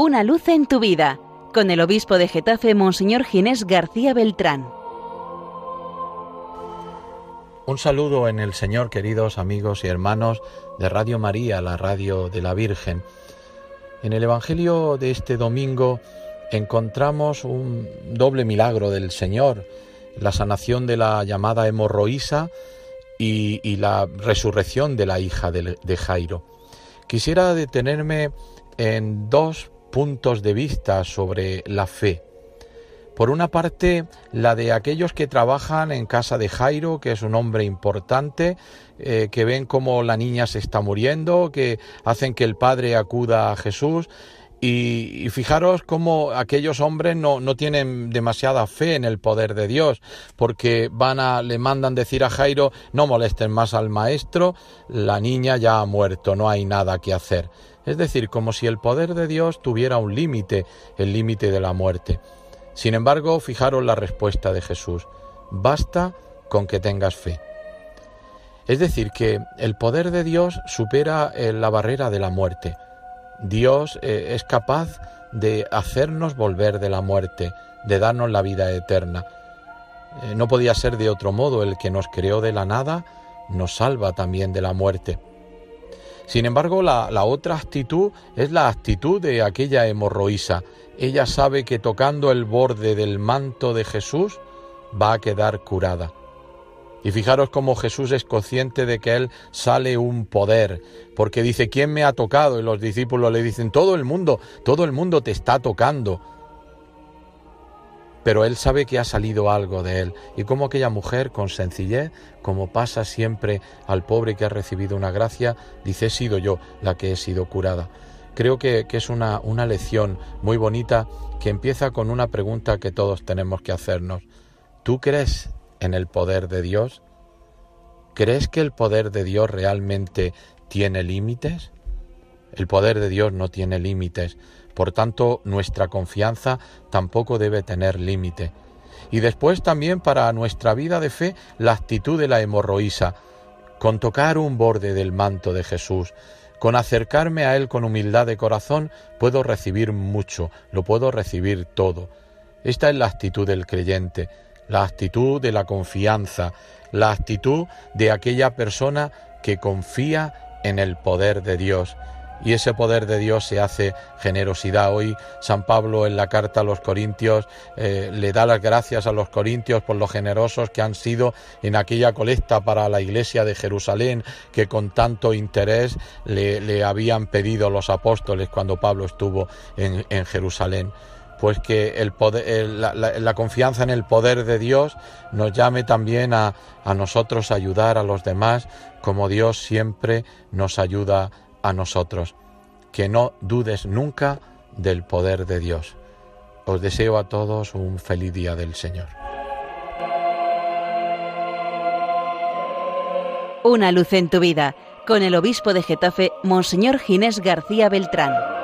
Una luz en tu vida, con el obispo de Getafe, Monseñor Ginés García Beltrán. Un saludo en el Señor, queridos amigos y hermanos de Radio María, la radio de la Virgen. En el Evangelio de este domingo encontramos un doble milagro del Señor, la sanación de la llamada hemorroísa y, la resurrección de la hija de Jairo. Quisiera detenerme en dos puntos de vista sobre la fe. Por una parte, la de aquellos que trabajan en casa de Jairo, que es un hombre importante, eh, que ven cómo la niña se está muriendo, que hacen que el padre acuda a Jesús. Y, fijaros cómo aquellos hombres no, no, tienen demasiada fe en el poder de Dios, porque van a, le mandan decir a Jairo, no molesten más al maestro, la niña ya ha muerto, no hay nada que hacer es decir, como si el poder de Dios tuviera un límite, el límite de la muerte. Sin embargo, fijaros la respuesta de Jesús, basta con que tengas fe. Es decir, que el poder de Dios supera eh, la barrera de la muerte. Dios eh, es capaz de hacernos volver de la muerte, de darnos la vida eterna. Eh, no podía ser de otro modo, el que nos creó de la nada nos salva también de la muerte. Sin embargo, la, otra actitud es la actitud de aquella hemorroísa. Ella sabe que tocando el borde del manto de Jesús va a quedar curada. Y fijaros cómo Jesús es consciente de que Él sale un poder, porque dice, ¿quién me ha tocado? Y los discípulos le dicen, todo el mundo, todo el mundo te está tocando pero él sabe que ha salido algo de él. Y como aquella mujer, con sencillez, como pasa siempre al pobre que ha recibido una gracia, dice, he sido yo la que he sido curada. Creo que, es una, una lección muy bonita que empieza con una pregunta que todos tenemos que hacernos. ¿Tú crees en el poder de Dios? ¿Crees que el poder de Dios realmente tiene límites? El poder de Dios no tiene límites. Por tanto, nuestra confianza tampoco debe tener límite. Y después también para nuestra vida de fe la actitud de la hemorroísa, con tocar un borde del manto de Jesús, con acercarme a Él con humildad de corazón, puedo recibir mucho, lo puedo recibir todo. Esta es la actitud del creyente, la actitud de la confianza, la actitud de aquella persona que confía en el poder de Dios y ese poder de Dios se hace generosidad. Hoy San Pablo en la carta a los Corintios eh, le da las gracias a los Corintios por lo generosos que han sido en aquella colecta para la iglesia de Jerusalén que con tanto interés le, habían pedido los apóstoles cuando Pablo estuvo en, Jerusalén pues que la, confianza en el poder de Dios nos llame también a, a nosotros a ayudar a los demás como Dios siempre nos ayuda a nosotros. Que no dudes nunca del poder de Dios. Os deseo a todos un feliz día del Señor. Una luz en tu vida, con el obispo de Getafe, Monseñor Ginés García Beltrán.